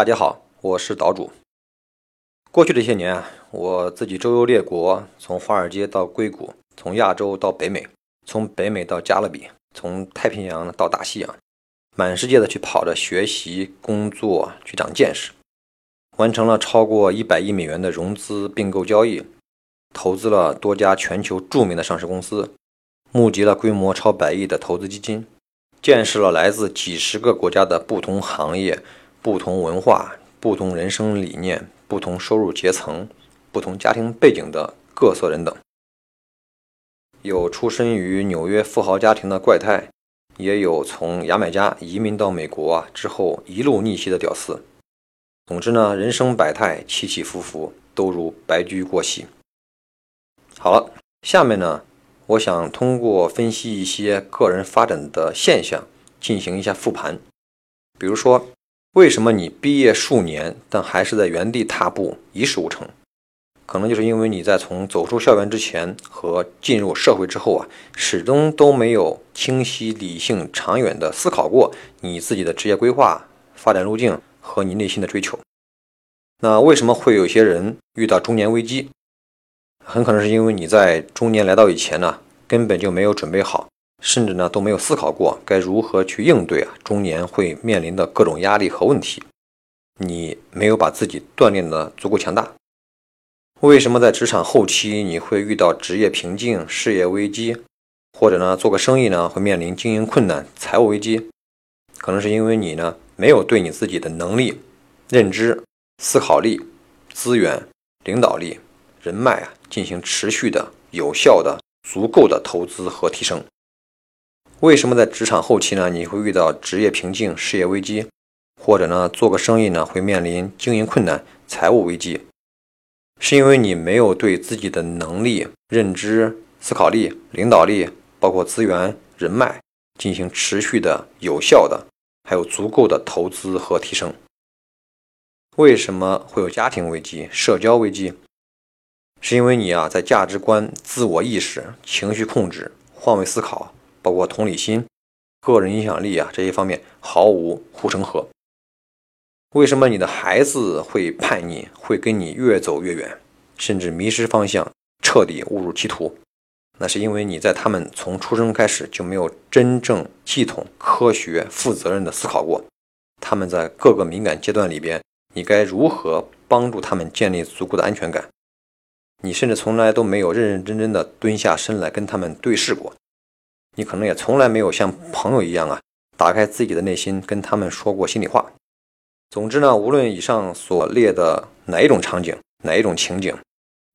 大家好，我是岛主。过去这些年啊，我自己周游列国，从华尔街到硅谷，从亚洲到北美，从北美到加勒比，从太平洋到大西洋，满世界的去跑着学习、工作，去长见识，完成了超过一百亿美元的融资并购交易，投资了多家全球著名的上市公司，募集了规模超百亿的投资基金，见识了来自几十个国家的不同行业。不同文化、不同人生理念、不同收入阶层、不同家庭背景的各色人等，有出身于纽约富豪家庭的怪胎，也有从牙买加移民到美国之后一路逆袭的屌丝。总之呢，人生百态，起起伏伏，都如白驹过隙。好了，下面呢，我想通过分析一些个人发展的现象，进行一下复盘，比如说。为什么你毕业数年，但还是在原地踏步，一事无成？可能就是因为你在从走出校园之前和进入社会之后啊，始终都没有清晰、理性、长远的思考过你自己的职业规划、发展路径和你内心的追求。那为什么会有些人遇到中年危机？很可能是因为你在中年来到以前呢，根本就没有准备好。甚至呢都没有思考过该如何去应对啊中年会面临的各种压力和问题，你没有把自己锻炼的足够强大。为什么在职场后期你会遇到职业瓶颈、事业危机，或者呢做个生意呢会面临经营困难、财务危机？可能是因为你呢没有对你自己的能力、认知、思考力、资源、领导力、人脉啊进行持续的、有效的、足够的投资和提升。为什么在职场后期呢？你会遇到职业瓶颈、事业危机，或者呢做个生意呢会面临经营困难、财务危机？是因为你没有对自己的能力、认知、思考力、领导力，包括资源、人脉进行持续的、有效的，还有足够的投资和提升。为什么会有家庭危机、社交危机？是因为你啊在价值观、自我意识、情绪控制、换位思考。包括同理心、个人影响力啊这些方面毫无护城河。为什么你的孩子会叛逆，会跟你越走越远，甚至迷失方向，彻底误入歧途？那是因为你在他们从出生开始就没有真正系统、科学、负责任的思考过，他们在各个敏感阶段里边，你该如何帮助他们建立足够的安全感？你甚至从来都没有认认真真的蹲下身来跟他们对视过。你可能也从来没有像朋友一样啊，打开自己的内心跟他们说过心里话。总之呢，无论以上所列的哪一种场景、哪一种情景，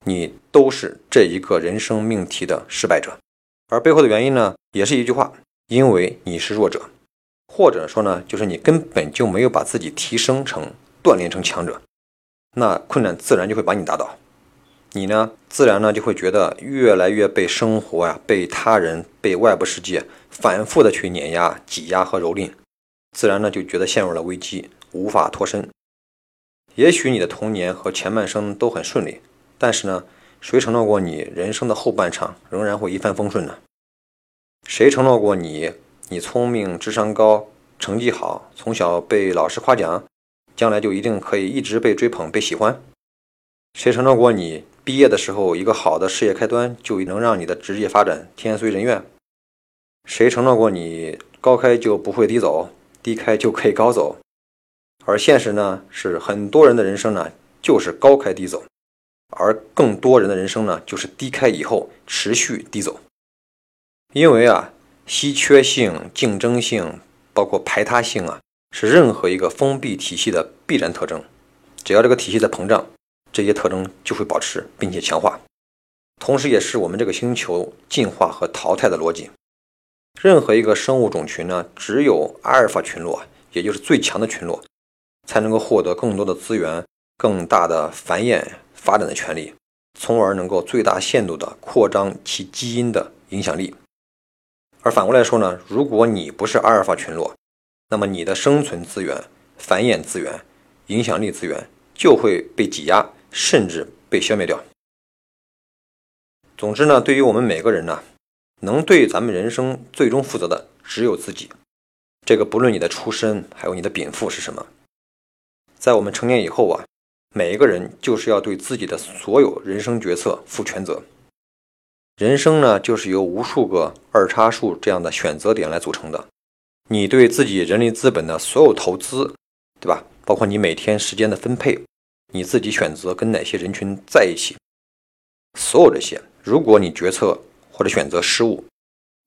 你都是这一个人生命题的失败者。而背后的原因呢，也是一句话：因为你是弱者，或者说呢，就是你根本就没有把自己提升成、锻炼成强者，那困难自然就会把你打倒。你呢，自然呢就会觉得越来越被生活呀、被他人、被外部世界反复的去碾压、挤压和蹂躏，自然呢就觉得陷入了危机，无法脱身。也许你的童年和前半生都很顺利，但是呢，谁承诺过你人生的后半场仍然会一帆风顺呢？谁承诺过你，你聪明、智商高、成绩好，从小被老师夸奖，将来就一定可以一直被追捧、被喜欢？谁承诺过你？毕业的时候，一个好的事业开端就能让你的职业发展天随人愿。谁承诺过你高开就不会低走，低开就可以高走？而现实呢，是很多人的人生呢就是高开低走，而更多人的人生呢就是低开以后持续低走。因为啊，稀缺性、竞争性，包括排他性啊，是任何一个封闭体系的必然特征。只要这个体系在膨胀。这些特征就会保持并且强化，同时也是我们这个星球进化和淘汰的逻辑。任何一个生物种群呢，只有阿尔法群落，也就是最强的群落，才能够获得更多的资源、更大的繁衍发展的权利，从而能够最大限度地扩张其基因的影响力。而反过来说呢，如果你不是阿尔法群落，那么你的生存资源、繁衍资源、影响力资源就会被挤压。甚至被消灭掉。总之呢，对于我们每个人呢，能对咱们人生最终负责的只有自己。这个不论你的出身，还有你的禀赋是什么，在我们成年以后啊，每一个人就是要对自己的所有人生决策负全责。人生呢，就是由无数个二叉树这样的选择点来组成的。你对自己人力资本的所有投资，对吧？包括你每天时间的分配，你自己选择跟哪些人群在一起，所有这些，如果你决策或者选择失误，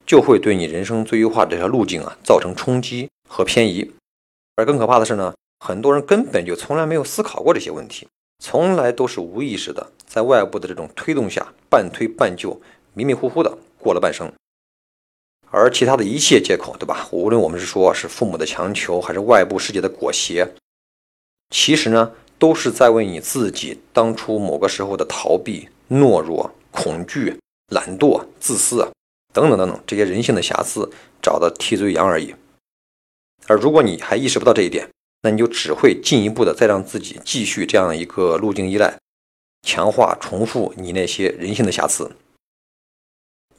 就会对你人生最优化这条路径啊造成冲击和偏移。而更可怕的是呢，很多人根本就从来没有思考过这些问题，从来都是无意识的，在外部的这种推动下，半推半就，迷迷糊糊的过了半生。而其他的一切借口，对吧？无论我们是说是父母的强求，还是外部世界的裹挟，其实呢，都是在为你自己当初某个时候的逃避、懦弱、恐惧、懒惰、自私啊，等等等等这些人性的瑕疵找的替罪羊而已。而如果你还意识不到这一点，那你就只会进一步的再让自己继续这样一个路径依赖，强化、重复你那些人性的瑕疵。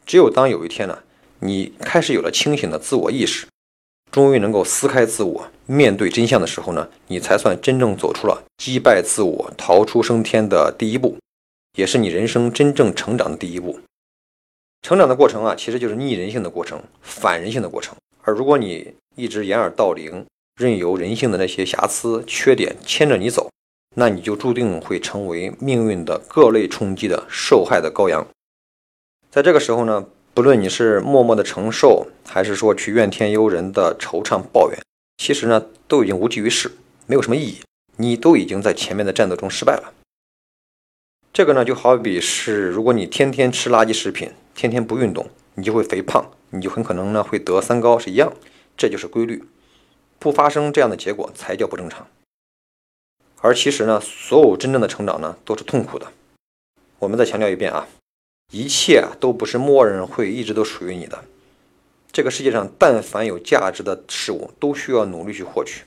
只有当有一天呢，你开始有了清醒的自我意识，终于能够撕开自我，面对真相的时候呢，你才算真正走出了击败自我、逃出升天的第一步，也是你人生真正成长的第一步。成长的过程啊，其实就是逆人性的过程，反人性的过程。而如果你一直掩耳盗铃，任由人性的那些瑕疵、缺点牵着你走，那你就注定会成为命运的各类冲击的受害的羔羊。在这个时候呢，不论你是默默的承受，还是说去怨天尤人的惆怅抱怨，其实呢，都已经无济于事，没有什么意义。你都已经在前面的战斗中失败了。这个呢，就好比是如果你天天吃垃圾食品，天天不运动，你就会肥胖，你就很可能呢会得三高是一样。这就是规律，不发生这样的结果才叫不正常。而其实呢，所有真正的成长呢，都是痛苦的。我们再强调一遍啊，一切都不是默认会一直都属于你的。这个世界上，但凡有价值的事物，都需要努力去获取。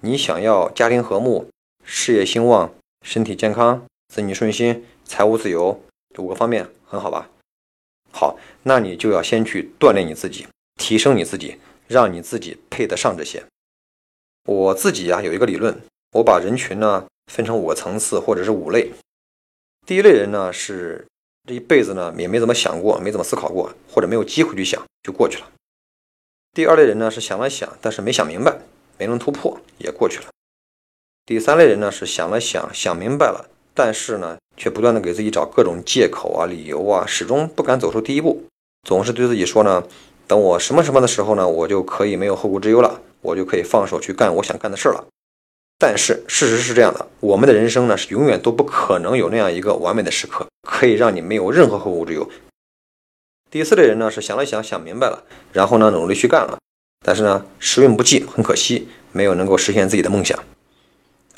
你想要家庭和睦、事业兴旺、身体健康、子女顺心、财务自由，五个方面很好吧？好，那你就要先去锻炼你自己，提升你自己。让你自己配得上这些。我自己呀有一个理论，我把人群呢分成五个层次或者是五类。第一类人呢是这一辈子呢也没怎么想过，没怎么思考过，或者没有机会去想就过去了。第二类人呢是想了想，但是没想明白，没能突破也过去了。第三类人呢是想了想，想明白了，但是呢却不断的给自己找各种借口啊、理由啊，始终不敢走出第一步，总是对自己说呢。等我什么什么的时候呢，我就可以没有后顾之忧了，我就可以放手去干我想干的事了。但是事实是这样的，我们的人生呢是永远都不可能有那样一个完美的时刻，可以让你没有任何后顾之忧。第四类人呢是想了想想明白了，然后呢努力去干了，但是呢时运不济，很可惜没有能够实现自己的梦想。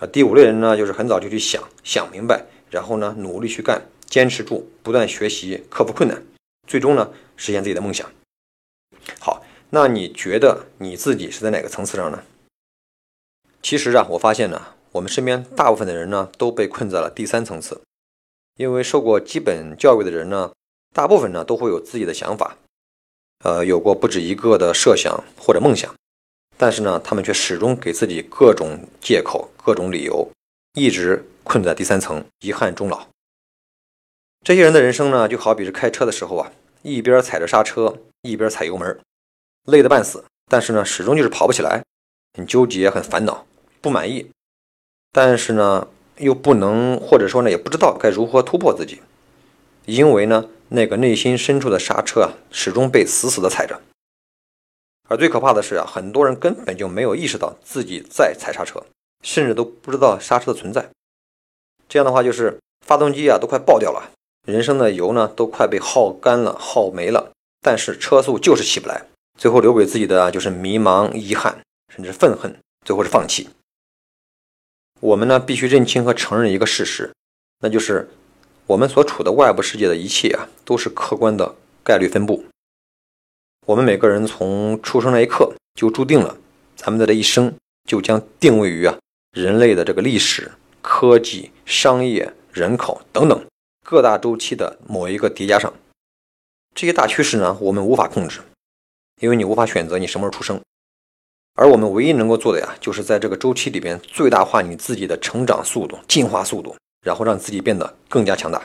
啊，第五类人呢就是很早就去想想明白，然后呢努力去干，坚持住，不断学习，克服困难，最终呢实现自己的梦想。好，那你觉得你自己是在哪个层次上呢？其实啊，我发现呢，我们身边大部分的人呢，都被困在了第三层次。因为受过基本教育的人呢，大部分呢都会有自己的想法，呃，有过不止一个的设想或者梦想，但是呢，他们却始终给自己各种借口、各种理由，一直困在第三层，遗憾终老。这些人的人生呢，就好比是开车的时候啊，一边踩着刹车。一边踩油门，累得半死，但是呢，始终就是跑不起来，很纠结，很烦恼，不满意，但是呢，又不能，或者说呢，也不知道该如何突破自己，因为呢，那个内心深处的刹车啊，始终被死死的踩着。而最可怕的是啊，很多人根本就没有意识到自己在踩刹车，甚至都不知道刹车的存在。这样的话，就是发动机啊都快爆掉了，人生的油呢都快被耗干了、耗没了。但是车速就是起不来，最后留给自己的就是迷茫、遗憾，甚至愤恨，最后是放弃。我们呢必须认清和承认一个事实，那就是我们所处的外部世界的一切啊，都是客观的概率分布。我们每个人从出生那一刻就注定了，咱们的这一生就将定位于啊人类的这个历史、科技、商业、人口等等各大周期的某一个叠加上。这些大趋势呢，我们无法控制，因为你无法选择你什么时候出生。而我们唯一能够做的呀，就是在这个周期里边最大化你自己的成长速度、进化速度，然后让自己变得更加强大。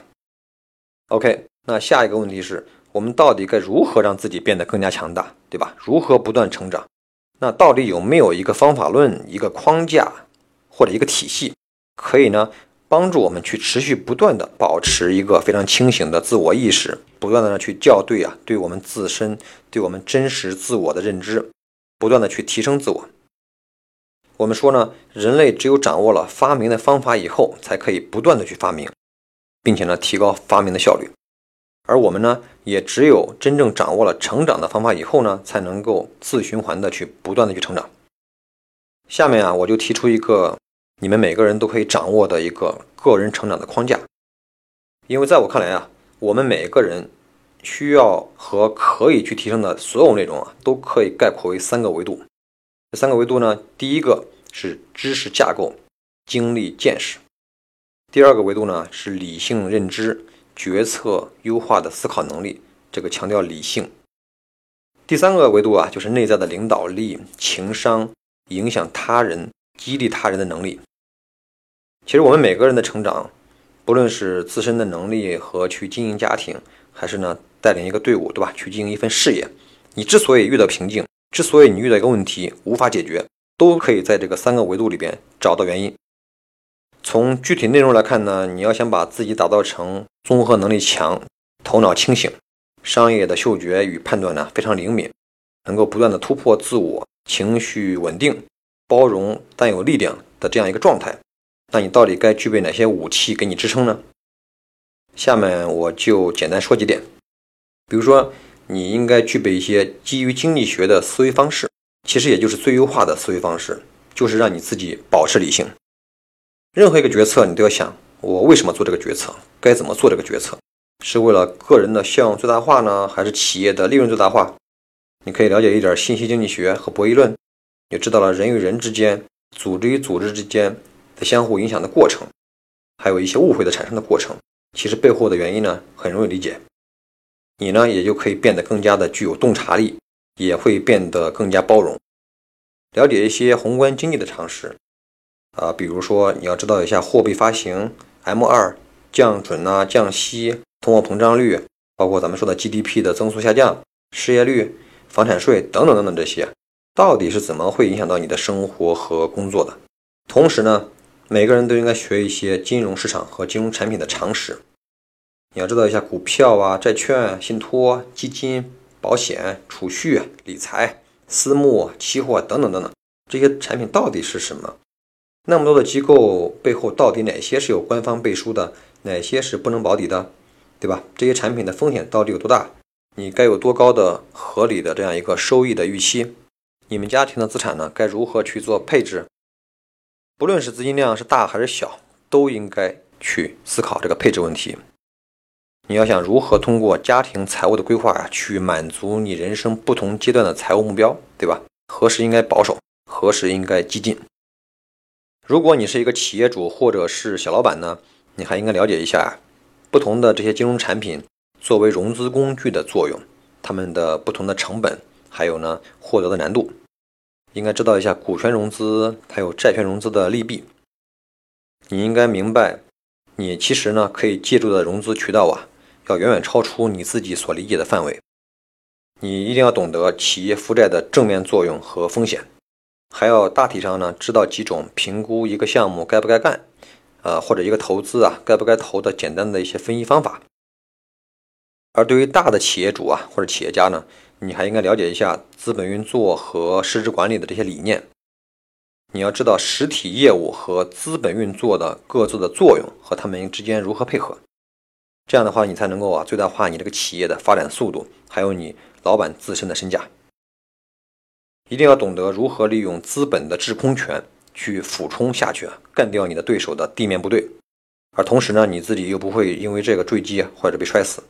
OK，那下一个问题是我们到底该如何让自己变得更加强大，对吧？如何不断成长？那到底有没有一个方法论、一个框架或者一个体系，可以呢帮助我们去持续不断的保持一个非常清醒的自我意识，不断的去校对啊，对我们自身、对我们真实自我的认知，不断的去提升自我。我们说呢，人类只有掌握了发明的方法以后，才可以不断的去发明。并且呢，提高发明的效率，而我们呢，也只有真正掌握了成长的方法以后呢，才能够自循环的去不断的去成长。下面啊，我就提出一个你们每个人都可以掌握的一个个人成长的框架。因为在我看来啊，我们每个人需要和可以去提升的所有内容啊，都可以概括为三个维度。这三个维度呢，第一个是知识架构、经历见识。第二个维度呢是理性认知、决策优化的思考能力，这个强调理性。第三个维度啊就是内在的领导力、情商、影响他人、激励他人的能力。其实我们每个人的成长，不论是自身的能力和去经营家庭，还是呢带领一个队伍，对吧？去经营一份事业，你之所以遇到瓶颈，之所以你遇到一个问题无法解决，都可以在这个三个维度里边找到原因。从具体内容来看呢，你要想把自己打造成综合能力强、头脑清醒、商业的嗅觉与判断呢非常灵敏，能够不断的突破自我、情绪稳定、包容但有力量的这样一个状态，那你到底该具备哪些武器给你支撑呢？下面我就简单说几点，比如说你应该具备一些基于经济学的思维方式，其实也就是最优化的思维方式，就是让你自己保持理性。任何一个决策，你都要想：我为什么做这个决策？该怎么做这个决策？是为了个人的效用最大化呢，还是企业的利润最大化？你可以了解一点信息经济学和博弈论，也知道了人与人之间、组织与组织之间的相互影响的过程，还有一些误会的产生的过程。其实背后的原因呢，很容易理解。你呢，也就可以变得更加的具有洞察力，也会变得更加包容，了解一些宏观经济的常识。啊，比如说你要知道一下货币发行、M 二降准呐、降息、通货膨胀率，包括咱们说的 GDP 的增速下降、失业率、房产税等等等等这些，到底是怎么会影响到你的生活和工作的？同时呢，每个人都应该学一些金融市场和金融产品的常识。你要知道一下股票啊、债券、信托、基金、保险、储蓄、理财、私募、期货等等等等这些产品到底是什么？那么多的机构背后，到底哪些是有官方背书的，哪些是不能保底的，对吧？这些产品的风险到底有多大？你该有多高的合理的这样一个收益的预期？你们家庭的资产呢，该如何去做配置？不论是资金量是大还是小，都应该去思考这个配置问题。你要想如何通过家庭财务的规划啊，去满足你人生不同阶段的财务目标，对吧？何时应该保守，何时应该激进？如果你是一个企业主或者是小老板呢，你还应该了解一下不同的这些金融产品作为融资工具的作用，它们的不同的成本，还有呢获得的难度，应该知道一下股权融资还有债权融资的利弊。你应该明白，你其实呢可以借助的融资渠道啊，要远远超出你自己所理解的范围。你一定要懂得企业负债的正面作用和风险。还要大体上呢，知道几种评估一个项目该不该干，呃，或者一个投资啊该不该投的简单的一些分析方法。而对于大的企业主啊或者企业家呢，你还应该了解一下资本运作和市值管理的这些理念。你要知道实体业务和资本运作的各自的作用和他们之间如何配合。这样的话，你才能够啊最大化你这个企业的发展速度，还有你老板自身的身价。一定要懂得如何利用资本的制空权去俯冲下去啊，干掉你的对手的地面部队，而同时呢，你自己又不会因为这个坠机或者被摔死。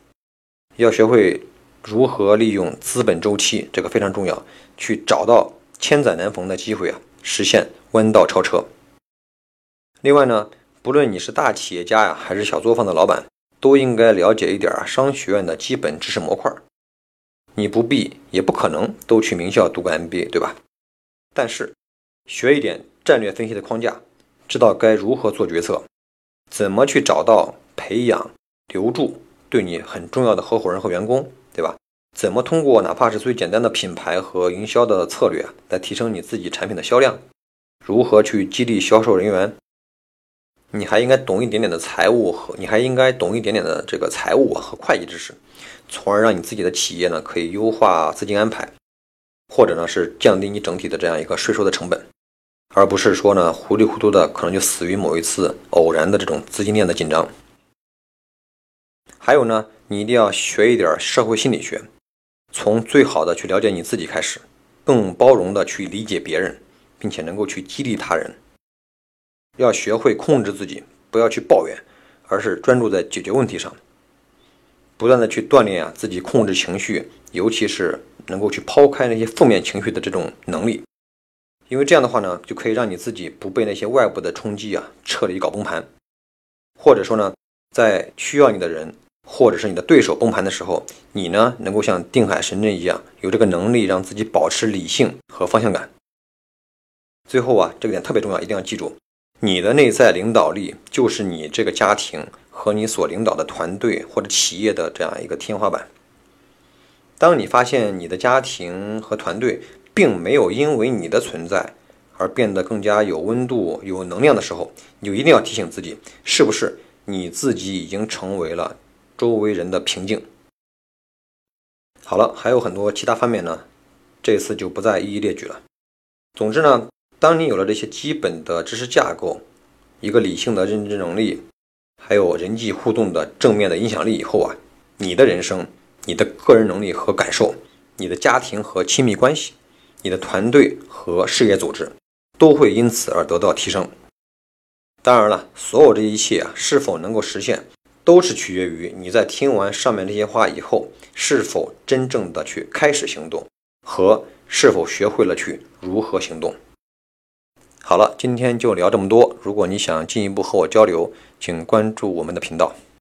要学会如何利用资本周期，这个非常重要，去找到千载难逢的机会啊，实现弯道超车。另外呢，不论你是大企业家呀，还是小作坊的老板，都应该了解一点商学院的基本知识模块。你不必也不可能都去名校读个 MBA，对吧？但是学一点战略分析的框架，知道该如何做决策，怎么去找到、培养、留住对你很重要的合伙人和员工，对吧？怎么通过哪怕是最简单的品牌和营销的策略来提升你自己产品的销量？如何去激励销售人员？你还应该懂一点点的财务和你还应该懂一点点的这个财务和会计知识，从而让你自己的企业呢可以优化资金安排，或者呢是降低你整体的这样一个税收的成本，而不是说呢糊里糊涂的可能就死于某一次偶然的这种资金链的紧张。还有呢，你一定要学一点社会心理学，从最好的去了解你自己开始，更包容的去理解别人，并且能够去激励他人。要学会控制自己，不要去抱怨，而是专注在解决问题上。不断的去锻炼啊自己控制情绪，尤其是能够去抛开那些负面情绪的这种能力。因为这样的话呢，就可以让你自己不被那些外部的冲击啊彻底搞崩盘。或者说呢，在需要你的人或者是你的对手崩盘的时候，你呢能够像定海神针一样，有这个能力让自己保持理性和方向感。最后啊，这个点特别重要，一定要记住。你的内在领导力就是你这个家庭和你所领导的团队或者企业的这样一个天花板。当你发现你的家庭和团队并没有因为你的存在而变得更加有温度、有能量的时候，你就一定要提醒自己，是不是你自己已经成为了周围人的瓶颈？好了，还有很多其他方面呢，这次就不再一一列举了。总之呢。当你有了这些基本的知识架构，一个理性的认知能力，还有人际互动的正面的影响力以后啊，你的人生、你的个人能力和感受、你的家庭和亲密关系、你的团队和事业组织，都会因此而得到提升。当然了，所有这一切啊，是否能够实现，都是取决于你在听完上面这些话以后，是否真正的去开始行动，和是否学会了去如何行动。好了，今天就聊这么多。如果你想进一步和我交流，请关注我们的频道。